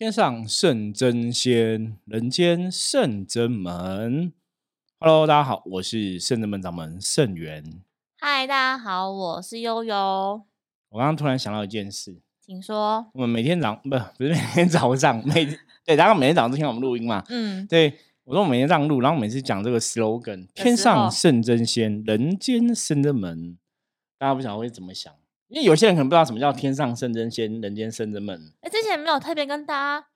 天上圣真仙，人间圣真门。Hello，大家好，我是圣真门掌门圣元。嗨，大家好，我是悠悠。我刚刚突然想到一件事，请说。我们每天早不不是每天早上每 对，大家每天早上都听我们录音嘛？嗯，对。我说我每天这样录，然后每次讲这个 slogan：天上圣真仙，人间圣真门。大家不晓得会怎么想？因为有些人可能不知道什么叫天上圣真仙，人间圣真门。哎，之前没有特别跟大家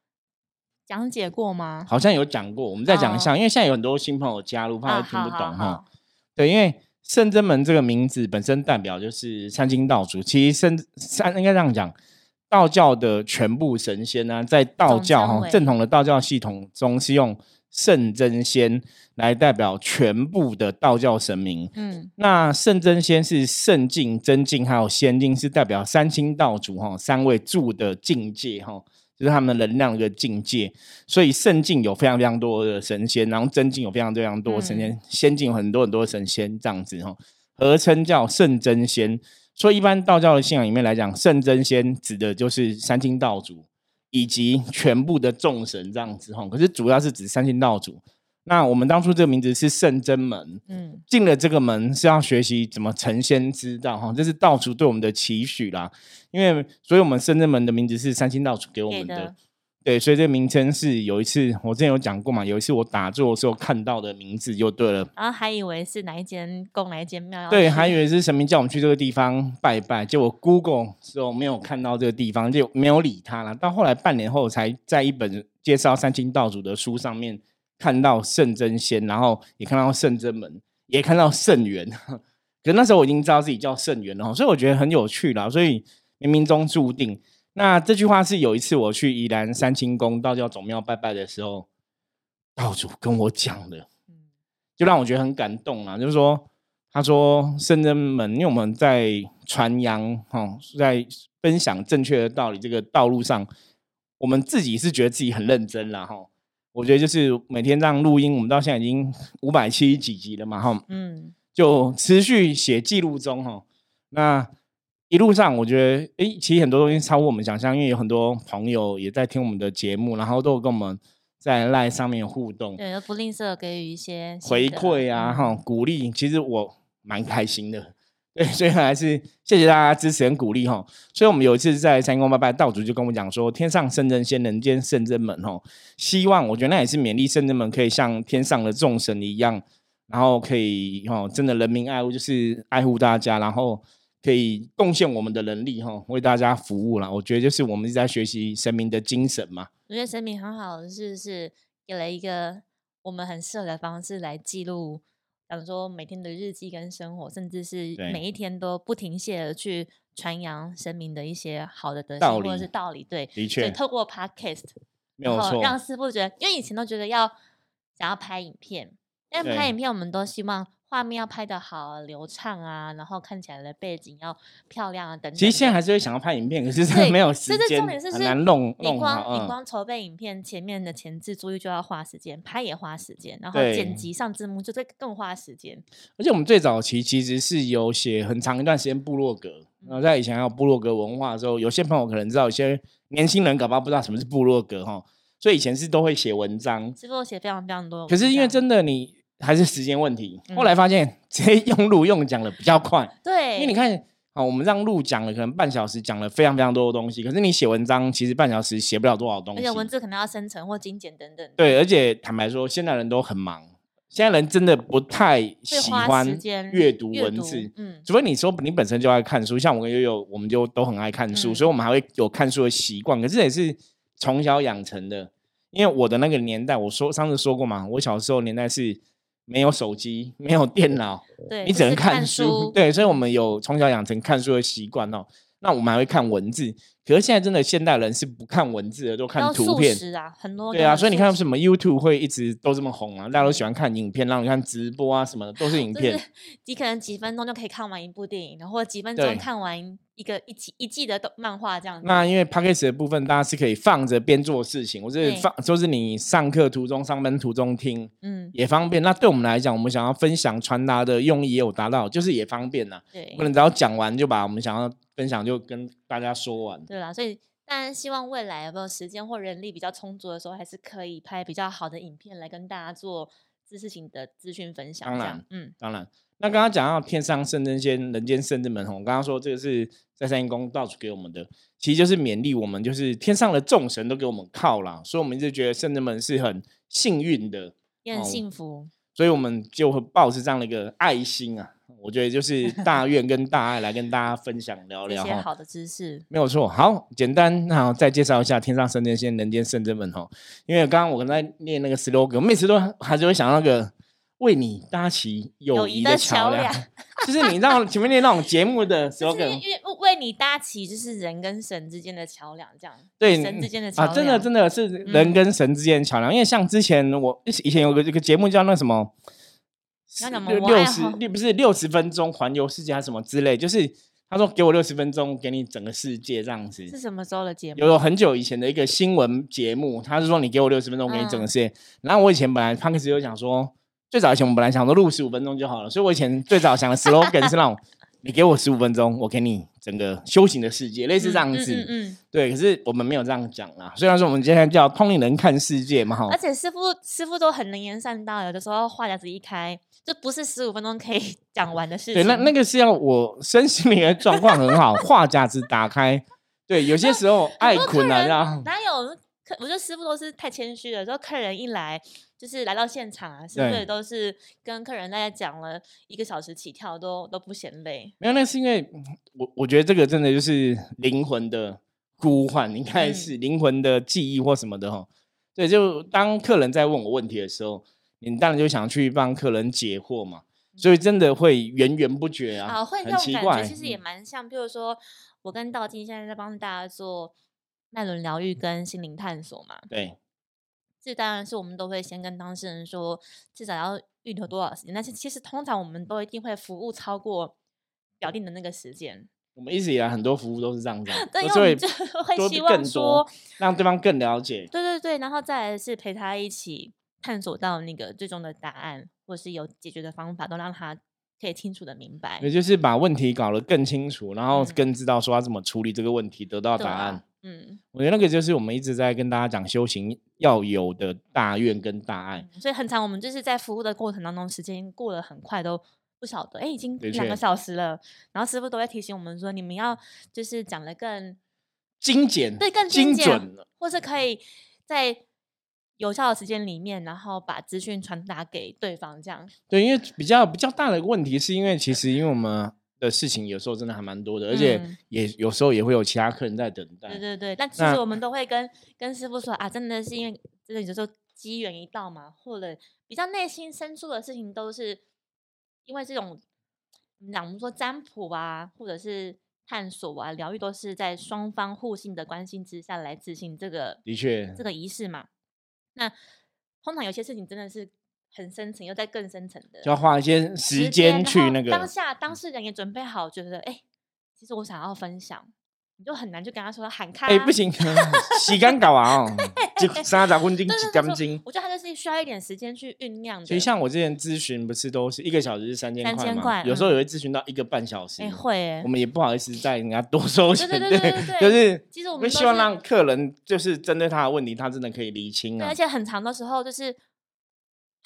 讲解过吗？好像有讲过，我们再讲一下。因为现在有很多新朋友加入，怕会听不懂哈。对，因为圣真门这个名字本身代表就是三清道主。其实圣三应该这样讲，道教的全部神仙呢，在道教哈正统的道教系统中是用。圣真仙来代表全部的道教神明，嗯，那圣真仙是圣境、真境还有仙境，是代表三清道主哈三位住的境界哈，就是他们能量的境界。所以圣境有非常非常多的神仙，然后真境有非常非常多神仙，仙境有很多很多神仙这样子哈，合称叫圣真仙。所以一般道教的信仰里面来讲，圣真仙指的就是三清道主。以及全部的众神这样子哈，可是主要是指三清道主。那我们当初这个名字是圣真门，嗯，进了这个门是要学习怎么成仙之道哈，这是道主对我们的期许啦。因为所以我们圣真门的名字是三清道主给我们的。对，所以这个名称是有一次我之前有讲过嘛，有一次我打坐的时候看到的名字就对了。然后还以为是哪一间宫哪一间庙？对，还以为是神明叫我们去这个地方拜拜，结果 Google 时候没有看到这个地方，就没有理他了。到后来半年后，才在一本介绍三清道祖的书上面看到圣真仙，然后也看到圣真门，也看到圣元。可那时候我已经知道自己叫圣元了，所以我觉得很有趣啦。所以冥冥中注定。那这句话是有一次我去宜兰三清宫道教总庙拜拜的时候，道主跟我讲的，就让我觉得很感动啊。就是说，他说圣真门，因为我们在传扬哈，在分享正确的道理这个道路上，我们自己是觉得自己很认真了哈。我觉得就是每天这样录音，我们到现在已经五百七十几集了嘛哈，嗯，就持续写记录中哈。那一路上，我觉得，哎，其实很多东西超乎我们想象，因为有很多朋友也在听我们的节目，然后都有跟我们在 LINE 上面互动，对，不吝啬给予一些回馈啊，哈，鼓励。其实我蛮开心的，对，所以还是谢谢大家支持跟鼓励哈。所以我们有一次在三公八拜，道主就跟我讲说，天上圣真仙，人间圣真门，哈，希望我觉得那也是勉励圣真门可以像天上的众神一样，然后可以哈，真的人民爱物，就是爱护大家，然后。可以贡献我们的能力哈，为大家服务了。我觉得就是我们是在学习神明的精神嘛。我觉得神明很好的是是给了一个我们很适合的方式来记录，比如说每天的日记跟生活，甚至是每一天都不停歇的去传扬神明的一些好的德行或者是道理。对，的确，透过 podcast 没有错，让师傅觉得，因为以前都觉得要想要拍影片，因为拍影片我们都希望。画面要拍的好流畅啊，然后看起来的背景要漂亮啊，等等。其实现在还是会想要拍影片，可是真的没有时间，很难弄。你光你光筹备影片前面的前置作业就要花时间，拍也花时间，然后剪辑上字幕就这更花时间。而且我们最早期其实是有写很长一段时间部落格，然后在以前还有部落格文化的时候，有些朋友可能知道，有些年轻人搞不好不知道什么是部落格哈，所以以前是都会写文章，是不写非常非常多。可是因为真的你。还是时间问题。后来发现直接用录用讲的比较快。对，因为你看，啊，我们让录讲了可能半小时，讲了非常非常多的东西。可是你写文章，其实半小时写不了多少东西。而且文字可能要生成或精简等等。对，而且坦白说，现在人都很忙，现在人真的不太喜欢阅读文字。嗯，除非你说你本身就爱看书，像我跟悠悠，我们就都很爱看书，所以我们还会有看书的习惯。可是也是从小养成的，因为我的那个年代，我说上次说过嘛，我小时候年代是。没有手机，没有电脑，对你只能看书。对，所以我们有从小养成看书的习惯哦。那我们还会看文字。可是现在真的现代人是不看文字的，都看图片啊，很多对啊，所以你看什么 YouTube 会一直都这么红啊，大家都喜欢看影片，让你看直播啊什么的，都是影片。你可能几分钟就可以看完一部电影，然后几分钟看完一个一季一季的漫画这样。那因为 p a c k a g e 的部分，大家是可以放着边做事情，或是放就是你上课途中、上班途中听，嗯，也方便。那对我们来讲，我们想要分享传达的用意也有达到，就是也方便呐。对，不能只要讲完就把我们想要分享就跟大家说完。对啦，所以。当然希望未来有没有时间或人力比较充足的时候，还是可以拍比较好的影片来跟大家做知识型的资讯分享。当然，嗯，当然。那刚刚讲到天上圣真仙，人间圣真门，我刚刚说这个是在三阴宫到处给我们的，其实就是勉励我们，就是天上的众神都给我们靠了，所以我们一直觉得圣真门是很幸运的，也很幸福。所以我们就会抱持这样的一个爱心啊，我觉得就是大愿跟大爱来跟大家分享聊聊哈。好的知识没有错。好，简单，那再介绍一下天上圣真仙，人间圣真门哈。因为刚刚我刚才念那个 slogan，我每次都还是会想那个。为你搭起友谊的桥梁，就是你让前面那那种节目的 时候，因为为你搭起就是人跟神之间的桥梁，这样对神之间的桥梁，真的真的是人跟神之间的桥梁。因为像之前我以前有个一个节目叫那什么，六六十六不是六十分钟环游世界还是什么之类，就是他说给我六十分钟，给你整个世界这样子。是什么时候的节目？有很久以前的一个新闻节目，他是说你给我六十分钟，给你整个世界。然后我以前本来刚开始有想说。最早以前我们本来想说录十五分钟就好了，所以我以前最早想的 slogan 是那种，你给我十五分钟，我给你整个修行的世界，类似这样子。嗯，对。可是我们没有这样讲啦。虽然说我们今天叫通灵人看世界嘛，哈。而且师傅师傅都很能言善道，有的时候话匣子一开，就不是十五分钟可以讲完的事情。对，那那个是要我身心灵的状况很好，话匣子打开。对，有些时候爱困难啊。哪有？我觉得师傅都是太谦虚了，说客人一来。就是来到现场啊，是不是都是跟客人大家讲了一个小时起跳，都都不嫌累？没有，那是因为我我觉得这个真的就是灵魂的呼唤，应该是灵魂的记忆或什么的哈。对，就当客人在问我问题的时候，你当然就想去帮客人解惑嘛，所以真的会源源不绝啊。啊，会那种感觉，其实也蛮像，比如说我跟道静现在在帮大家做脉轮疗愈跟心灵探索嘛。对。这当然是我们都会先跟当事人说，至少要预留多少时间。但是其实通常我们都一定会服务超过表定的那个时间。我们一直以来很多服务都是这样 子，对，因为就会希望说让对方更了解。对对对，然后再来是陪他一起探索到那个最终的答案，或是有解决的方法，都让他可以清楚的明白。也就是把问题搞得更清楚，然后更知道说要怎么处理这个问题，得到答案。嗯，我觉得那个就是我们一直在跟大家讲修行要有的大愿跟大爱。所以很长，我们就是在服务的过程当中，时间过得很快，都不晓得，哎，已经两个小时了。然后师傅都会提醒我们说，你们要就是讲的更精简，对，更精准，或是可以在有效的时间里面，然后把资讯传达给对方，这样。对，因为比较比较大的问题，是因为其实因为我们。的事情有时候真的还蛮多的，而且也有时候也会有其他客人在等待。对对对，但其实我们都会跟跟师傅说啊，真的是因为真的有时候机缘一到嘛，或者比较内心深处的事情，都是因为这种，我们说占卜啊，或者是探索啊、疗愈，都是在双方互信的关心之下来执行这个的确这个仪式嘛。那通常有些事情真的是。很深层，又在更深层的，就要花一些时间去那个当下，当事人也准备好，觉得哎，其实我想要分享，你就很难就跟他说喊开，哎，不行，洗干搞完哦，就三杂分金洗干斤。我觉得他就是需要一点时间去酝酿的。所以像我之前咨询，不是都是一个小时是三千块吗？有时候也会咨询到一个半小时，哎，会，我们也不好意思再人家多收钱，对对对对，就是其实我们希望让客人就是针对他的问题，他真的可以理清啊。而且很长的时候就是。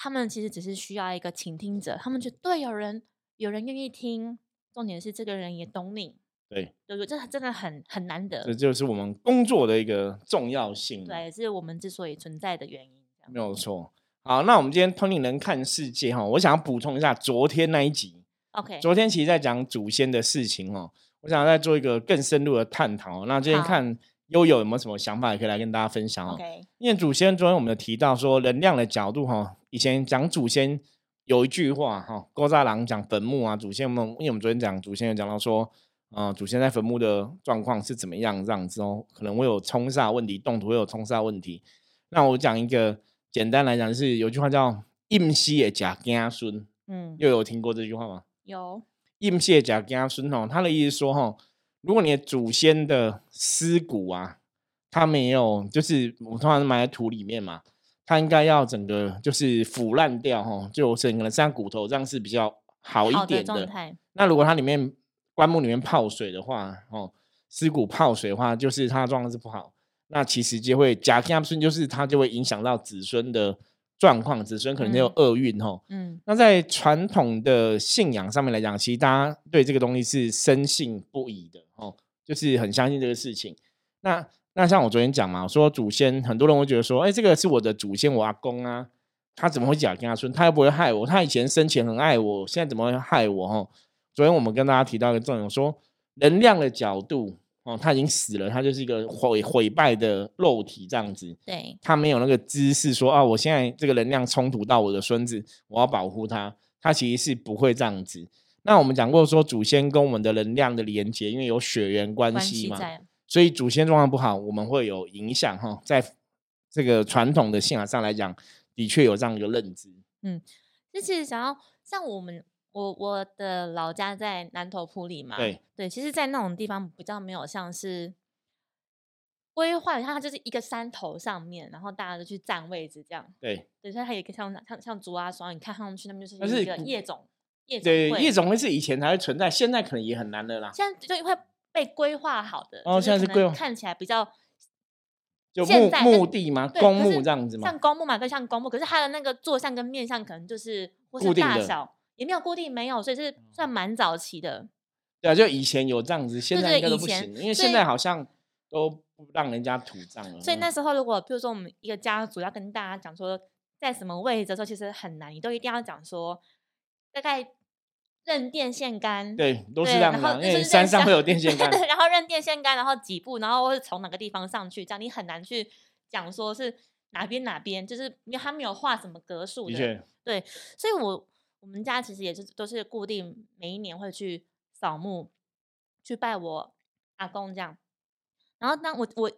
他们其实只是需要一个倾听者，他们觉得对，有人有人愿意听，重点是这个人也懂你，对，对对，这真的很很难得，这就是我们工作的一个重要性，对，是我们之所以存在的原因，没有错。好，那我们今天通灵人看世界哈，我想要补充一下昨天那一集，OK，昨天其实在讲祖先的事情哦，我想再做一个更深入的探讨。那今天看悠悠有没有什么想法，也可以来跟大家分享哦。因为祖先昨天我们有提到说能量的角度哈。以前讲祖先有一句话哈，郭扎郎讲坟墓啊，祖先我们，因为我们昨天讲祖先有讲到说，呃，祖先在坟墓的状况是怎么样这样子哦，可能会有冲煞问题，动土会有冲煞问题。那我讲一个简单来讲，是有句话叫“应西也假家孙”，嗯，又有听过这句话吗？有“应西假家孙”哦，他的意思说哈，如果你的祖先的尸骨啊，它没有，就是我通常埋在土里面嘛。它应该要整个就是腐烂掉哈，就整个像骨头这样是比较好一点的。那如果它里面棺木里面泡水的话，哦，尸骨泡水的话，就是它状况是不好。那其实就会假天顺，就是它就会影响到子孙的状况，子孙可能就有厄运吼。嗯，那在传统的信仰上面来讲，其实大家对这个东西是深信不疑的哦，就是很相信这个事情。那那像我昨天讲嘛，我说祖先很多人会觉得说，哎，这个是我的祖先，我阿公啊，他怎么会假天孙？他又不会害我，他以前生前很爱我，现在怎么会害我？哈，昨天我们跟大家提到一个重点，说能量的角度。哦，他已经死了，他就是一个毁毁败的肉体这样子。对，他没有那个知识说啊，我现在这个能量冲突到我的孙子，我要保护他。他其实是不会这样子。那我们讲过说，祖先跟我们的能量的连接，因为有血缘关系嘛，所以祖先状况不好，我们会有影响哈。在这个传统的信仰上来讲，的确有这样一个认知。嗯，就其实想要像我们。我我的老家在南头埔里嘛，对对，其实，在那种地方比较没有像是规划，它就是一个山头上面，然后大家都去占位置这样。对，对，所以它也像像像竹啊双，你看上去那边就是一个夜总夜总对夜总会是以前才会存在，现在可能也很难的啦。现在就会被规划好的，哦，现在是规划看起来比较就墓墓地嘛？公墓这样子嘛？像公墓嘛，对像公墓，可是它的那个坐像跟面相可能就是或是大小。也没有固定，没有，所以是算蛮早期的。对啊，就以前有这样子，现在应该都不行，因为现在好像都不让人家土葬了。所以那时候，如果比如说我们一个家族要跟大家讲说在什么位置的时候，其实很难，你都一定要讲说大概认电线杆。对，都是这样的，因为山上会有电线杆。然后认电线杆，然后几步，然后或是从哪个地方上去，这样你很难去讲说是哪边哪边，就是因为他没有画什么格数的。对，所以我。我们家其实也是都是固定每一年会去扫墓，去拜我阿公这样。然后当我我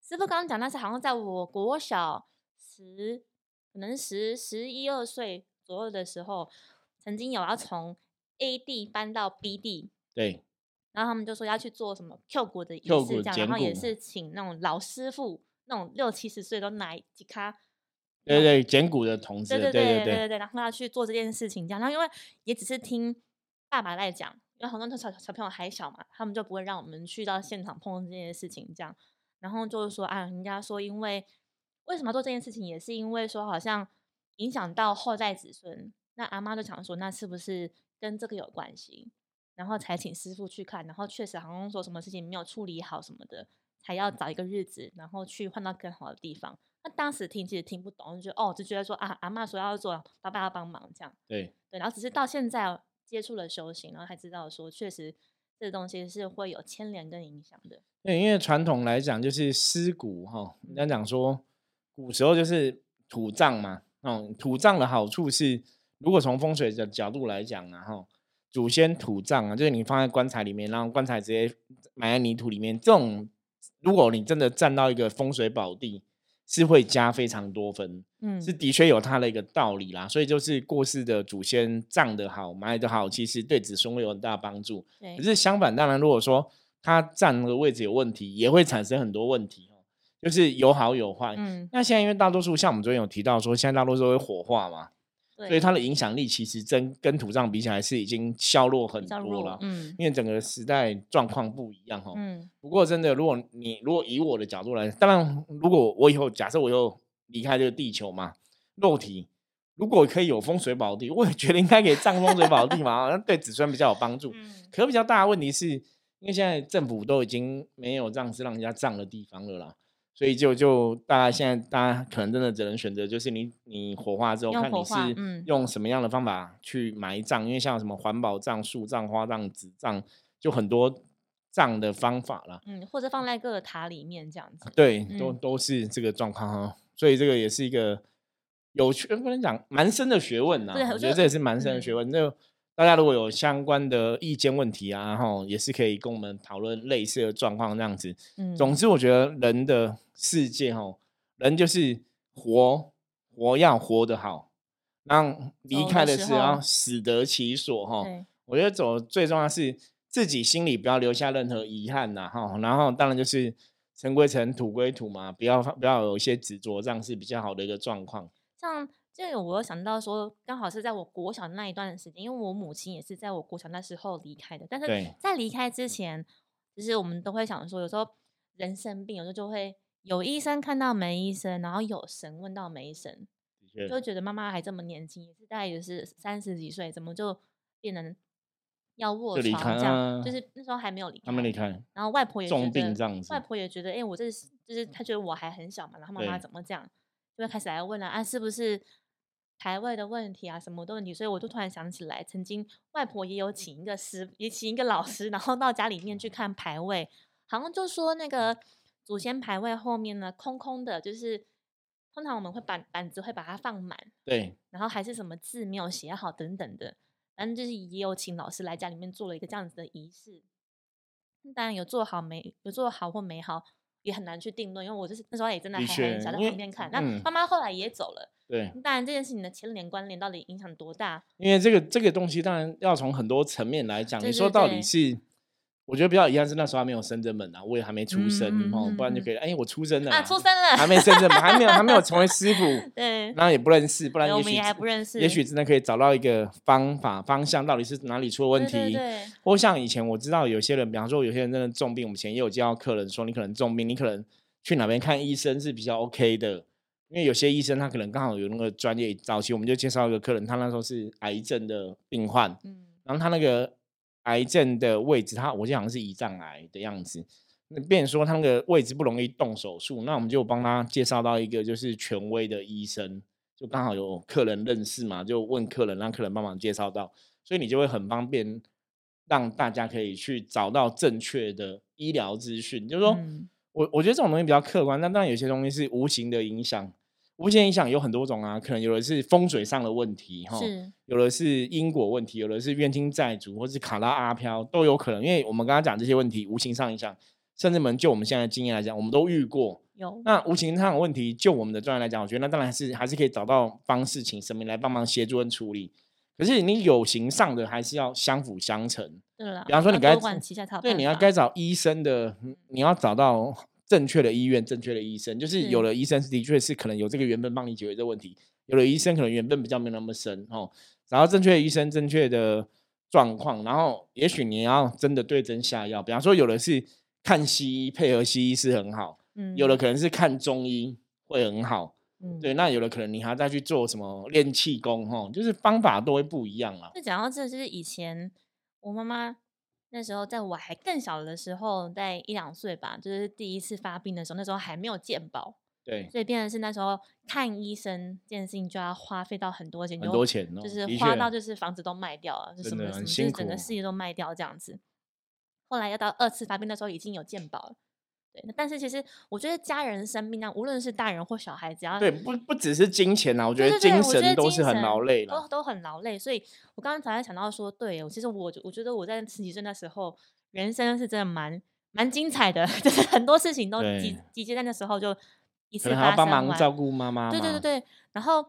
师傅刚刚讲，那是好像在我国小十可能十十一二岁左右的时候，曾经有要从 A 地搬到 B 地。对。然后他们就说要去做什么 Q 骨的仪式，这样，然后也是请那种老师傅，那种六七十岁都拿几卡。对对，捡骨的同志，对对对对对对，然后要去做这件事情，这样。然后因为也只是听爸爸在讲，因为很多小小朋友还小嘛，他们就不会让我们去到现场碰这件事情，这样。然后就是说啊，人家说因为为什么做这件事情，也是因为说好像影响到后代子孙。那阿妈就想说，那是不是跟这个有关系？然后才请师傅去看，然后确实好像说什么事情没有处理好什么的，才要找一个日子，然后去换到更好的地方。那当时听其实听不懂，就觉得哦，就觉得说啊，阿妈说要做，爸爸要帮忙这样。对对，然后只是到现在接触了修行，然后才知道说，确实这东西是会有牵连跟影响的。对，因为传统来讲就是尸骨哈，人家讲说古时候就是土葬嘛，嗯，土葬的好处是，如果从风水的角度来讲啊，哈，祖先土葬啊，就是你放在棺材里面，然后棺材直接埋在泥土里面，这种如果你真的站到一个风水宝地。是会加非常多分，嗯，是的确有它的一个道理啦。所以就是过世的祖先葬的好，埋的好，其实对子孙会有很大帮助。可是相反，当然如果说他站的位置有问题，也会产生很多问题哦。就是有好有坏。嗯，那现在因为大多数像我们昨天有提到说，现在大多数会火化嘛。所以它的影响力其实真跟土葬比起来是已经削弱很多了，嗯，因为整个时代状况不一样哈，嗯。不过真的，如果你如果以我的角度来，当然，如果我以后假设我又离开这个地球嘛，肉体如果可以有风水宝地，我也觉得应该可以葬风水宝地嘛，那对子孙比较有帮助。嗯。可比较大的问题是，因为现在政府都已经没有这样子让人家葬的地方了啦。所以就就大家现在大家可能真的只能选择，就是你你火化之后，看你是用什么样的方法去埋葬，因为像什么环保葬、树葬、花葬、纸葬，就很多葬的方法了。嗯，或者放在各个塔里面这样子。对，都都是这个状况哈。所以这个也是一个有趣，不能讲蛮深的学问呐。我觉得这也是蛮深的学问。就大家如果有相关的意见问题啊，然后也是可以跟我们讨论类似的状况这样子。嗯，总之我觉得人的世界哈，人就是活活要活得好，让离开的时候死得其所哈。我觉得走最重要是自己心里不要留下任何遗憾呐哈。然后当然就是尘归尘，土归土嘛，不要不要有一些执着，这样是比较好的一个状况。像。这个我有想到说，刚好是在我国小那一段时间，因为我母亲也是在我国小那时候离开的。但是在离开之前，就是我们都会想说，有时候人生病，有时候就会有医生看到没医生，然后有神问到没神，就会觉得妈妈还这么年轻，也是大概也是三十几岁，怎么就变成要卧床这样？就是那时候还没有离开，还没离开。然后外婆也重病这样子，外婆也觉得，哎，我这是就是她觉得我还很小嘛，然后妈妈怎么这样，就会开始来问了啊，是不是？排位的问题啊，什么的问题，所以我就突然想起来，曾经外婆也有请一个师，也请一个老师，然后到家里面去看排位，好像就说那个祖先牌位后面呢空空的，就是通常我们会板板子会把它放满，对，然后还是什么字没有写好等等的，反正就是也有请老师来家里面做了一个这样子的仪式，当然有做好没有做好或没好。也很难去定论，因为我就是那时候也真的还很小，在旁边看。那妈妈后来也走了，对。当然这件事情的牵连关联到底影响多大？因为这个这个东西当然要从很多层面来讲。你说到底是？我觉得比较遗憾是那时候还没有深圳门啊，我也还没出生哦，不然就可以。哎，我出生了啊，出生了，还没深圳门，还没有还没有 成为师傅，对，那也不认识，不然也还不认识，也许真的可以找到一个方法方向，到底是哪里出了问题。对，或像以前我知道有些人，比方说有些人真的重病，我们以前也有教客人说，你可能重病，你可能去哪边看医生是比较 OK 的，因为有些医生他可能刚好有那个专业。早期我们就介绍一个客人，他那时候是癌症的病患，嗯，然后他那个。癌症的位置，他我记得好像是胰脏癌的样子。那变说他那个位置不容易动手术，那我们就帮他介绍到一个就是权威的医生，就刚好有客人认识嘛，就问客人，让客人帮忙介绍到，所以你就会很方便，让大家可以去找到正确的医疗资讯。就是说我我觉得这种东西比较客观，但当然有些东西是无形的影响。无形影响有很多种啊，可能有的是风水上的问题，哈，有的是因果问题，有的是冤亲债主，或是卡拉阿飘都有可能。因为我们刚刚讲这些问题，无形上影响，甚至们就我们现在的经验来讲，我们都遇过。有那无形上的问题，就我们的专业来讲，我觉得那当然是还是可以找到方式，请神明来帮忙协助跟处理。可是你有形上的，还是要相辅相成。对了，比方说你该对你要该找医生的，你要找到。正确的医院，正确的医生，就是有的医生是的确是可能有这个缘分帮你解决这个问题，有的医生可能缘分比较没那么深哦。然后正确的医生，正确的状况，然后也许你要真的对症下药。比方说，有的是看西医配合西医是很好，嗯，有的可能是看中医会很好，嗯，对。那有的可能你还要再去做什么练气功哈，就是方法都会不一样啊。就讲到这，就是以前我妈妈。那时候在我还更小的时候，在一两岁吧，就是第一次发病的时候，那时候还没有健保，对，所以变成是那时候看医生这件事情就要花费到很多钱，很多钱，就是花到就是房子都卖掉了，就什么什么，就是整个事业都卖掉这样子。后来要到二次发病的时候，已经有健保了。但是其实我觉得家人生病啊，无论是大人或小孩，只要对不不只是金钱啊，我觉得精神都是很劳累都都很劳累。所以我刚刚才想到说，对，其实我我觉得我在十几岁那时候，人生是真的蛮蛮精彩的，就是很多事情都集集结在那时候就一次发生帮忙照顾妈妈，对对对对。然后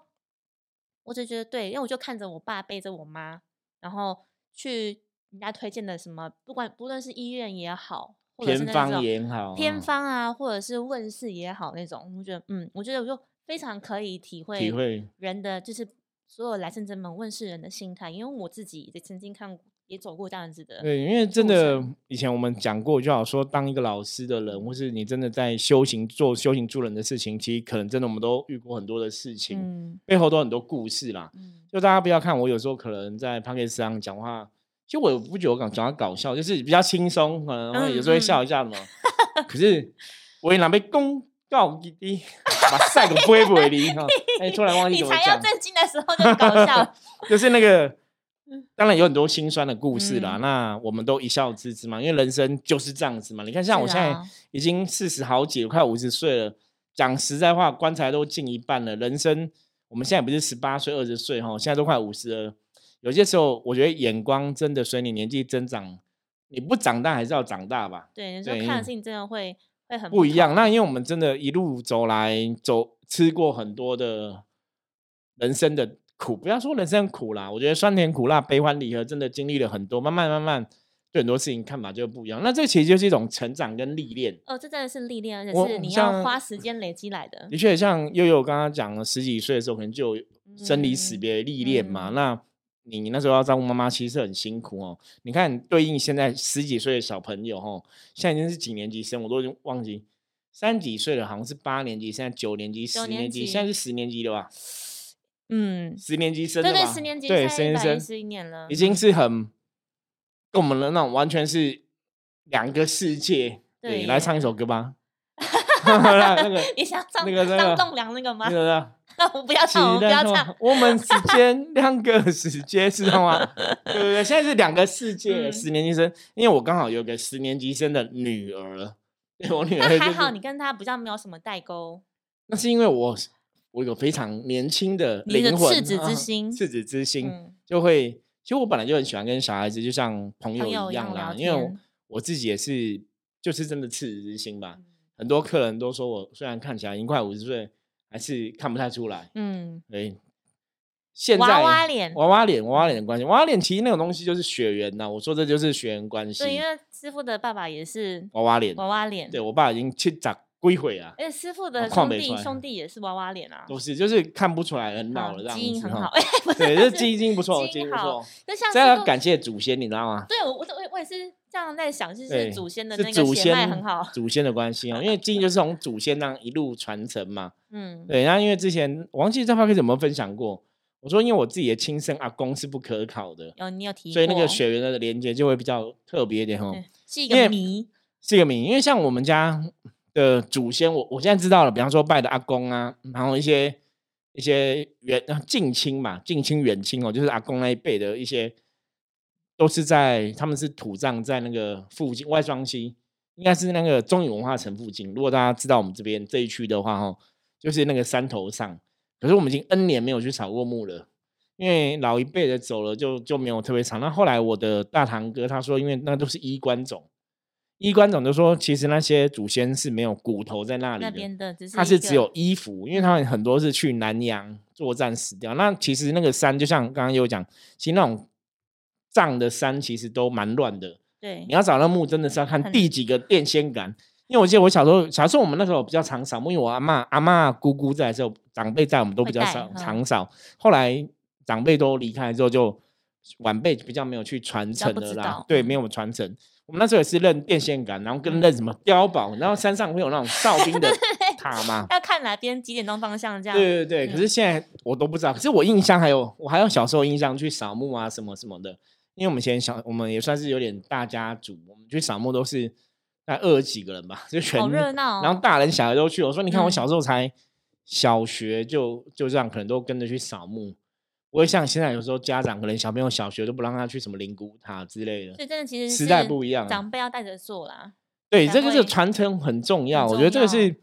我就觉得对，因为我就看着我爸背着我妈，然后去人家推荐的什么，不管不论是医院也好。偏方也好，偏方啊，或者是问世也好，那种我觉得，嗯，我觉得我就非常可以体会体会人的，就是所有来圣真门问世人的心态，因为我自己也曾经看过，也走过这样子的。对，因为真的以前我们讲过，就好说当一个老师的人，或是你真的在修行做修行助人的事情，其实可能真的我们都遇过很多的事情，嗯，背后都很多故事啦。嗯，就大家不要看我有时候可能在 p o d c a s 上讲话。其实我不觉得我讲讲搞笑，就是比较轻松，可能有时候会笑一下嘛。可是我也拿被公告滴滴，把赛个不会不会离哈。哎，突然忘记怎么讲。你才要震惊的时候就搞笑。就是那个，当然有很多心酸的故事啦。那我们都一笑置之嘛，因为人生就是这样子嘛。你看，像我现在已经四十好几，快五十岁了。讲实在话，棺材都近一半了。人生，我们现在不是十八岁、二十岁哈，现在都快五十了。有些时候，我觉得眼光真的随你年纪增长，你不长大还是要长大吧。对，你候看的事情真的会会很不一样。那因为我们真的一路走来，走吃过很多的人生的苦，不要说人生苦啦，我觉得酸甜苦辣、悲欢离合，真的经历了很多，慢慢慢慢，对很多事情看法就不一样。那这其实就是一种成长跟历练。哦，这真的是历练，而且是你要花时间累积来的。的确，像悠悠刚刚讲了，十几岁的时候可能就生离死别历练嘛，那。你那时候要照顾妈妈，其实很辛苦哦。你看，对应现在十几岁的小朋友哦，现在已经是几年级生，我都已经忘记，三几岁了，好像是八年级，现在九年级、十年级，现在是十年级了吧？嗯，十年级生对对，十年级对十年级生一年了，已经是很跟我们的那种完全是两个世界。对，来唱一首歌吧。那个你想唱那个张栋梁那个吗？那我不要唱，我不要唱。我们之间两个世界，知道吗？对对对，现在是两个世界。十年级生，因为我刚好有个十年级生的女儿，我女儿还好，你跟她比较没有什么代沟。那是因为我我有非常年轻的灵魂，赤子之心，赤子之心就会。其实我本来就很喜欢跟小孩子，就像朋友一样啦。因为我自己也是，就是真的赤子之心吧。很多客人都说我虽然看起来已经快五十岁。还是看不太出来，嗯，对。现在娃娃脸，娃娃脸，娃娃脸的关系，娃娃脸其实那种东西就是血缘呐。我说这就是血缘关系。对，因为师傅的爸爸也是娃娃脸，娃娃脸。对我爸已经七十归回啊。而且师傅的兄弟兄弟也是娃娃脸啊。都是，就是看不出来很老了这样子。基因很好，对，这基因不错，基因不错。这要感谢祖先，你知道吗？对，我我我我也是。这样在想，就是祖先的那个血脉很好，祖先的关系哦，因为 基因就是从祖先那样一路传承嘛。嗯，对。然后因为之前王记这块可以怎么分享过？我说因为我自己的亲生阿公是不可考的，有你有提，所以那个血缘的连接就会比较特别一点哦。是一个谜，是一个谜。因为像我们家的祖先，我我现在知道了，比方说拜的阿公啊，然后一些一些远近亲嘛，近亲远亲哦，就是阿公那一辈的一些。都是在，他们是土葬在那个附近外双溪，应该是那个中影文化城附近。如果大家知道我们这边这一区的话，哈，就是那个山头上。可是我们已经 N 年没有去扫过墓了，因为老一辈的走了，就就没有特别长。那后来我的大堂哥他说，因为那都是衣冠冢，衣冠冢就说其实那些祖先是没有骨头在那里的，他是只有衣服，因为他们很多是去南洋作战死掉。那其实那个山就像刚刚有讲，其实那种。葬的山其实都蛮乱的，对，你要找那墓真的是要看第几个电线杆，因为我记得我小时候，小时候我们那时候比较常扫墓，因为我阿妈、阿妈、姑姑在的时候，长辈在，我们都比较少常扫。后来长辈都离开之后，就晚辈比较没有去传承的啦，对，没有传承。我们那时候也是认电线杆，然后跟认什么碉堡，然后山上会有那种哨兵的 塔嘛，要看哪边几点钟方向这样。对对对，可是现在我都不知道，可是我印象还有，我还有小时候印象去扫墓啊什么什么的。因为我们以前小，我们也算是有点大家族，我们去扫墓都是大概二十几个人吧，就全热闹，然后大人小孩都去。我说，你看我小时候才小学，就就这样，可能都跟着去扫墓。不会像现在有时候家长可能小朋友小学都不让他去什么灵骨塔之类的。所以真的其实时代不一样，长辈要带着做啦。对，这个是传承很重要。我觉得这个是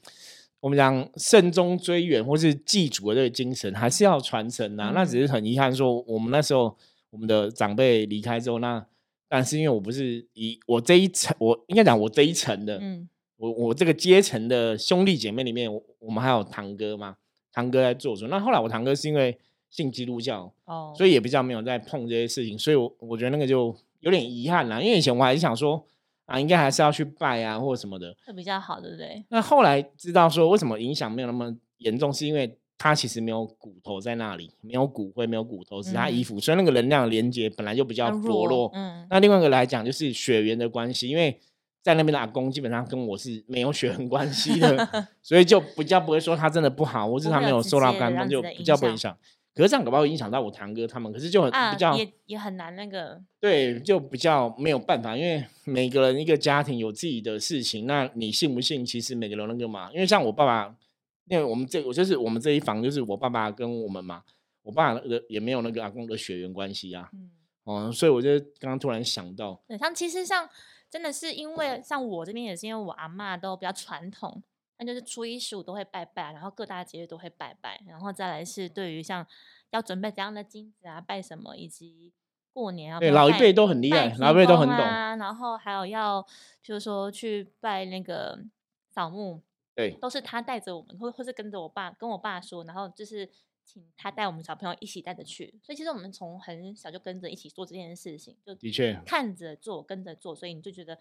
我们讲慎终追远或是祭祖的这个精神，还是要传承啊。那只是很遗憾说，我们那时候。我们的长辈离开之后，那但是因为我不是以我这一层，我应该讲我这一层的，嗯，我我这个阶层的兄弟姐妹里面，我我们还有堂哥嘛，堂哥在做主。那后来我堂哥是因为信基督教，哦，所以也比较没有在碰这些事情，所以我我觉得那个就有点遗憾啦。因为以前我还是想说啊，应该还是要去拜啊，或者什么的，会比较好，对不对？那后来知道说为什么影响没有那么严重，是因为。它其实没有骨头在那里，没有骨灰，没有骨头，是他衣服，所以那个能量连接本来就比较薄弱。嗯，那另外一个来讲就是血缘的关系，因为在那边的阿公基本上跟我是没有血缘关系的，所以就比较不会说他真的不好，或是他没有受到干风，就比较不影响。可是这样搞不好影响到我堂哥他们，可是就很比较也也很难那个。对，就比较没有办法，因为每个人一个家庭有自己的事情，那你信不信？其实每个人那个嘛，因为像我爸爸。因为我们这我就是我们这一房就是我爸爸跟我们嘛，我爸的也没有那个阿公的血缘关系啊，嗯，哦，所以我就刚刚突然想到，对，像其实像真的是因为像我这边也是因为我阿妈都比较传统，那就是初一十五都会拜拜，然后各大节日都会拜拜，然后再来是对于像要准备怎样的金子啊，拜什么，以及过年啊，对，老一辈都很厉害，老一辈都很懂，然后还有要就是说去拜那个扫墓。对，都是他带着我们，或或是跟着我爸，跟我爸说，然后就是请他带我们小朋友一起带着去。所以其实我们从很小就跟着一起做这件事情，就的确看着做，跟着做，所以你就觉得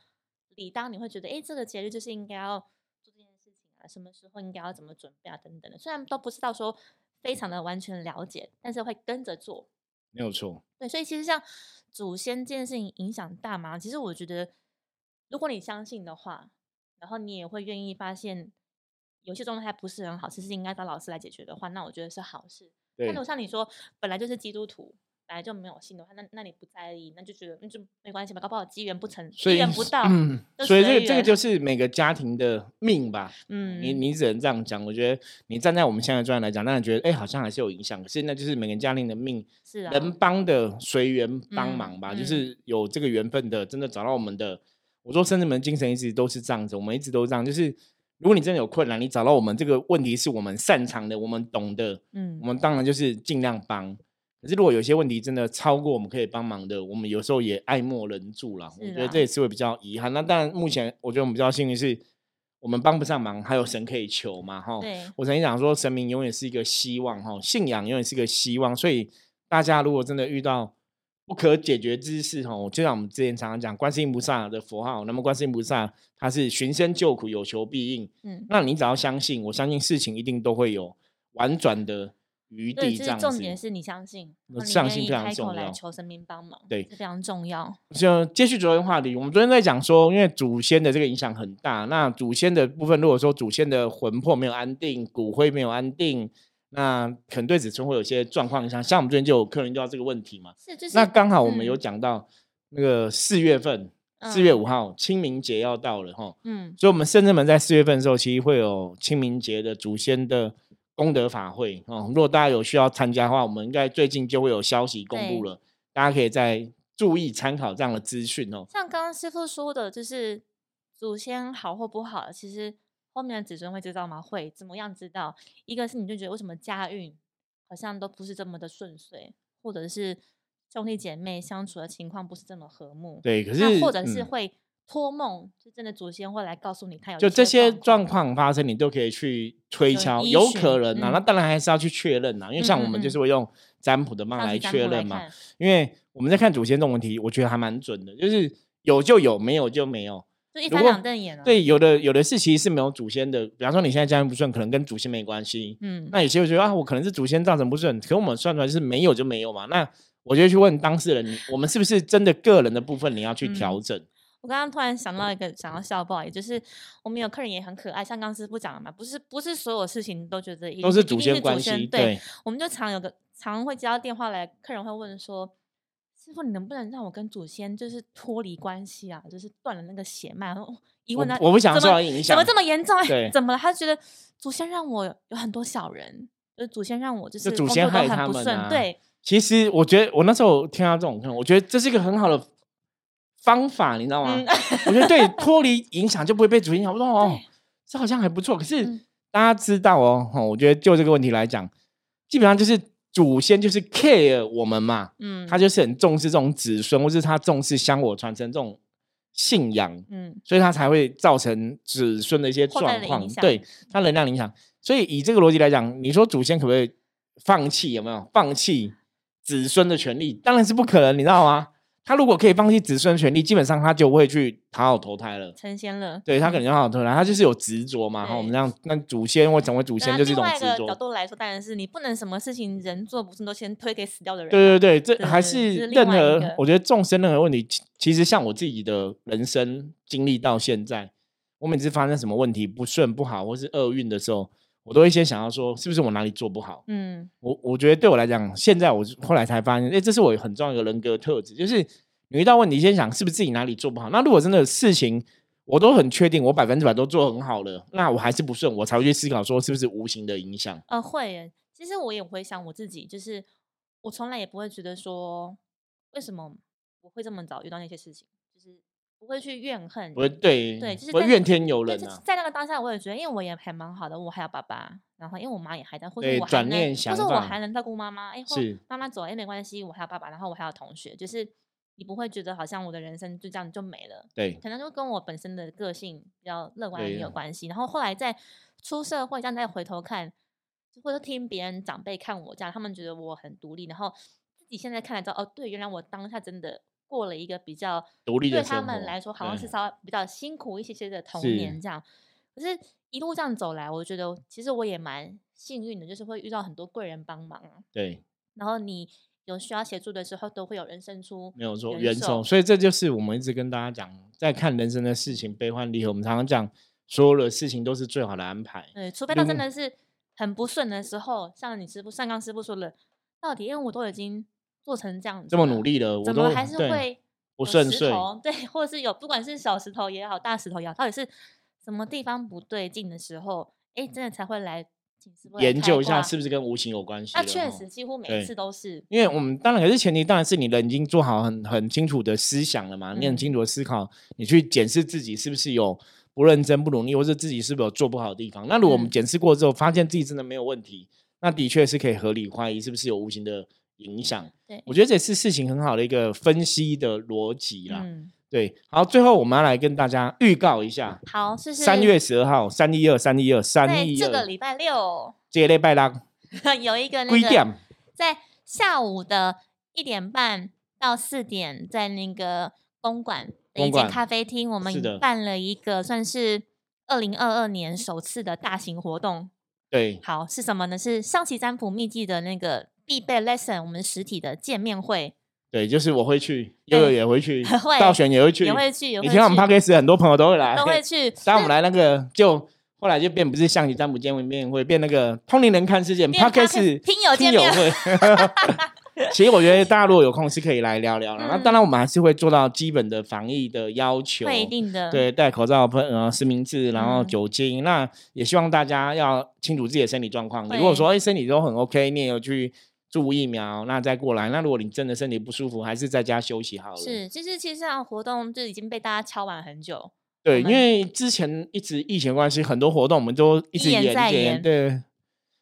理当你会觉得，哎，这个节日就是应该要做这件事情啊，什么时候应该要怎么准备啊，等等的。虽然都不知道说非常的完全了解，但是会跟着做。没有错。对，所以其实像祖先这件事情影响大吗？其实我觉得，如果你相信的话，然后你也会愿意发现有些状态不是很好，其实应该找老师来解决的话，那我觉得是好事。那如果像你说，本来就是基督徒。本来就没有信的话，那那你不在意，那就觉得那就没关系嘛，搞不好机缘不成，机缘不到，所以这个这个就是每个家庭的命吧。嗯，你你只能这样讲。我觉得你站在我们现在状态来讲，当然觉得哎，好像还是有影响。可是那就是每个家庭的命，是啊能帮的随缘帮忙吧。就是有这个缘分的，真的找到我们的。我说，甚至们精神一直都是这样子，我们一直都这样。就是如果你真的有困难，你找到我们，这个问题是我们擅长的，我们懂的，嗯，我们当然就是尽量帮。可是，如果有些问题真的超过我们可以帮忙的，我们有时候也爱莫能助了。我觉得这也是会比较遗憾。那当然，目前我觉得我们比较幸运是，我们帮不上忙，还有神可以求嘛。哈，我曾经讲说，神明永远是一个希望，哈，信仰永远是一个希望。所以，大家如果真的遇到不可解决之事，哦，就像我们之前常常讲，观世音菩萨的佛号，那么观世音菩萨他是寻声救苦，有求必应。嗯，那你只要相信，我相信事情一定都会有婉转的。余地这样重点是你相信，相信非常重要。求神明帮忙，对，非常重要。就接续昨天话题，我们昨天在讲说，因为祖先的这个影响很大。那祖先的部分，如果说祖先的魂魄没有安定，骨灰没有安定，那可能对子孙会有些状况。像像我们最近就有客人遇到这个问题嘛。是，就是那刚好我们有讲到那个四月份，四月五号清明节要到了哈。嗯，所以我们圣至门在四月份的时候，其实会有清明节的祖先的。功德法会哦，如果大家有需要参加的话，我们应该最近就会有消息公布了，大家可以再注意参考这样的资讯哦。像刚刚师傅说的，就是祖先好或不好，其实后面的子孙会知道吗？会怎么样知道？一个是你就觉得为什么家运好像都不是这么的顺遂，或者是兄弟姐妹相处的情况不是这么和睦，对，可是或者是会。托梦就真的祖先会来告诉你，他有就这些状况发生，你都可以去推敲，有可能啊。那当然还是要去确认啊，因为像我们就是会用占卜的嘛来确认嘛。因为我们在看祖先这种问题，我觉得还蛮准的，就是有就有，没有就没有，就一翻两瞪眼了。对，有的有的是其实是没有祖先的，比方说你现在家庭不顺，可能跟祖先没关系。嗯，那有些会觉得啊，我可能是祖先造成不顺，可我们算出来是没有就没有嘛。那我就去问当事人，我们是不是真的个人的部分你要去调整？我刚刚突然想到一个想要笑，不好意思，就是我们有客人也很可爱，像刚师傅讲的嘛，不是不是所有事情都觉得都是祖先关系，对，我们就常有个常会接到电话来，客人会问说，师傅你能不能让我跟祖先就是脱离关系啊，就是断了那个血脉？疑问他，我不想受到影响，怎么这么严重？对，怎么了？他觉得祖先让我有很多小人，就是祖先让我就是祖先害他们啊。对，其实我觉得我那时候听到这种，我觉得这是一个很好的。方法你知道吗？我觉得对 脱离影响就不会被祖先影响。我说哦，这好像还不错。可是大家知道哦，我觉得就这个问题来讲，基本上就是祖先就是 care 我们嘛，嗯，他就是很重视这种子孙，或是他重视香火传承这种信仰，嗯，所以他才会造成子孙的一些状况，对他能量影响。所以以这个逻辑来讲，你说祖先可不可以放弃？有没有放弃子孙的权利？当然是不可能，你知道吗？他如果可以放弃子孙权利，基本上他就会去讨好投胎了，成仙了。对他肯定好好投胎，他就是有执着嘛。哈，我们这样，那祖先或成为祖先就是一种执着。角度来说，当然是你不能什么事情人做不是都先推给死掉的人。对对对，这还是任何我觉得众生任何问题，其实像我自己的人生经历到现在，我每次发生什么问题不顺不好或是厄运的时候。我都会先想要说，是不是我哪里做不好？嗯，我我觉得对我来讲，现在我后来才发现，哎，这是我很重要一个人格特质，就是你遇到问题，先想是不是自己哪里做不好。那如果真的事情我都很确定，我百分之百都做很好了，那我还是不顺，我才会去思考说，是不是无形的影响？呃，会。其实我也回想我自己，就是我从来也不会觉得说，为什么我会这么早遇到那些事情，就是。不会去怨恨，不会对对，就是怨天尤人啊。在那个当下，我也觉得，因为我也还蛮好的，我还有爸爸，然后因为我妈也还在，或者我还能，或者我还能照顾妈妈。哎，是妈妈走了也没关系，我还有爸爸，然后我还有同学，就是你不会觉得好像我的人生就这样就没了。对，可能就跟我本身的个性比较乐观也有关系。然后后来在出社会，这样再回头看，或者听别人长辈看我这样，他们觉得我很独立，然后自己现在看来知道，哦，对，原来我当下真的。过了一个比较独立的对他们来说，好像是稍微比较辛苦一些些的童年这样。可是，一路这样走来，我觉得其实我也蛮幸运的，就是会遇到很多贵人帮忙。对。然后你有需要协助的时候，都会有人伸出没有错援手。所以这就是我们一直跟大家讲，在看人生的事情悲欢离合，我们常常讲，所有的事情都是最好的安排。对，除非他真的是很不顺的时候，像你师傅上刚师傅说了，到底因为我都已经做成这样子，这么努力了，我怎么还是会不顺遂？对，或者是有不管是小石头也好，大石头也好，到底是什么地方不对劲的时候？哎，真的才会来研究一下是不是跟无形有关系？那确实，几乎每一次都是。因为我们当然可是前提，当然是你人已经做好很很清楚的思想了嘛，你很清楚的思考，你去检视自己是不是有不认真、不努力，或者自己是不是有做不好的地方。那如果我们检视过之后，发现自己真的没有问题，那的确是可以合理怀疑是不是有无形的影响。对，我觉得这是事情很好的一个分析的逻辑啦。嗯对，好，最后我们要来跟大家预告一下，好，是三月十二号，三一二，三一二，三一二，这个礼拜六，这个礼拜六 有一个那个，在下午的一点半到四点，在那个公馆的一间咖啡厅，我们办了一个算是二零二二年首次的大型活动。对，好，是什么呢？是象棋占卜秘籍的那个必备 lesson，我们实体的见面会。对，就是我会去，悠悠也会去，道玄也会去，也会去。以前我们 p a r k e s 很多朋友都会来，都会去。当我们来那个，就后来就变不是象棋占卜见面会，变那个通灵人看世界 p a r k e s 听友见面会。其实我觉得大家如果有空是可以来聊聊了。那当然我们还是会做到基本的防疫的要求，会一定的。对，戴口罩、喷呃实名制，然后酒精。那也希望大家要清楚自己的身体状况。如果说哎身体都很 OK，你也有去。注疫苗，那再过来。那如果你真的身体不舒服，还是在家休息好了。是，其实其实这样活动就已经被大家敲完很久。对，因为之前一直疫情关系，很多活动我们都一直延延。对，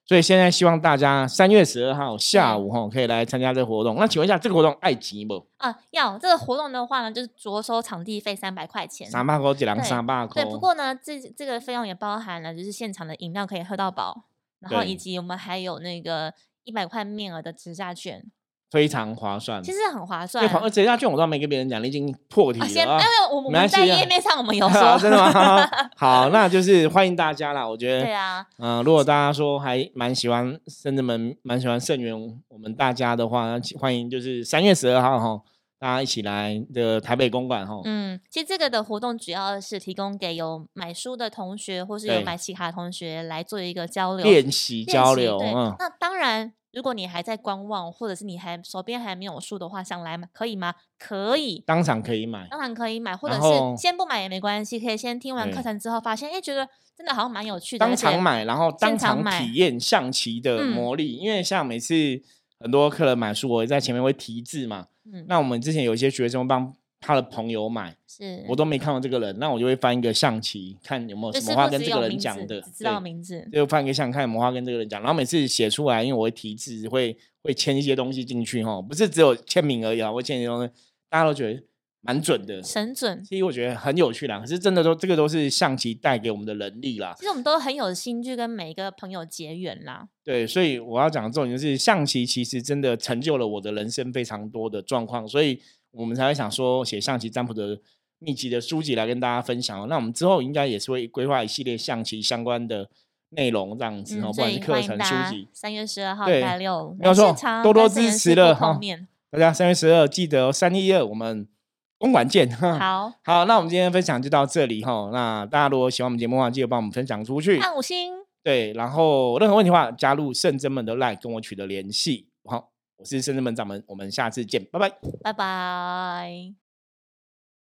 所以现在希望大家三月十二号下午哈可以来参加这个活动。那请问一下，这个活动爱集不？啊，要这个活动的话呢，就是着收场地费三百块钱。三百块，几两三百块。对，不过呢，这这个费用也包含了就是现场的饮料可以喝到饱，然后以及我们还有那个。一百块面额的直价券非常划算，其实很划算。对，直价券我倒没跟别人讲，已经破题了。先，因为我们在页面上我们有 说，真的吗？好，那就是欢迎大家啦。我觉得，对啊，嗯，如果大家说还蛮喜欢，甚至们蛮喜欢盛源我们大家的话，欢迎就是三月十二号哈。大家一起来的台北公馆哈，嗯，其实这个的活动主要是提供给有买书的同学，或是有买其他同学来做一个交流练习交流。嗯，那当然，如果你还在观望，或者是你还手边还没有书的话，想来买可以吗？可以，当场可以买，当然可以买，或者是先不买也没关系，可以先听完课程之后发现，哎，觉得真的好像蛮有趣的，当场买，然后当场体验象棋的魔力。因为像每次很多客人买书，我在前面会提字嘛。嗯那我们之前有一些学生帮他的朋友买，是我都没看过这个人，那我就会翻一个象棋，看有没有什么话跟这个人讲的，知道名字，就翻一个象，看有没有话跟这个人讲。然后每次写出来，因为我会提字，会会签一些东西进去哈，不是只有签名而已啊，会签一些东西，大家都觉得。蛮准的，神准。其实我觉得很有趣啦，可是真的都这个都是象棋带给我们的能力啦。其实我们都很有心去跟每一个朋友结缘啦。对，所以我要讲的重点就是象棋其实真的成就了我的人生非常多的状况，所以我们才会想说写象棋占卜的秘籍的书籍来跟大家分享。那我们之后应该也是会规划一系列象棋相关的内容这样子，不管是课程书籍。三月十二号礼拜六，没有错，多多支持了哈。大家三月十二记得三一二我们。公馆见，好好，那我们今天分享就到这里哈。那大家如果喜欢我们节目的话，记得帮我们分享出去，按五星。对，然后任何问题的话，加入圣真门的 line 跟我取得联系。好，我是圣真门掌门，我们下次见，拜拜，拜拜。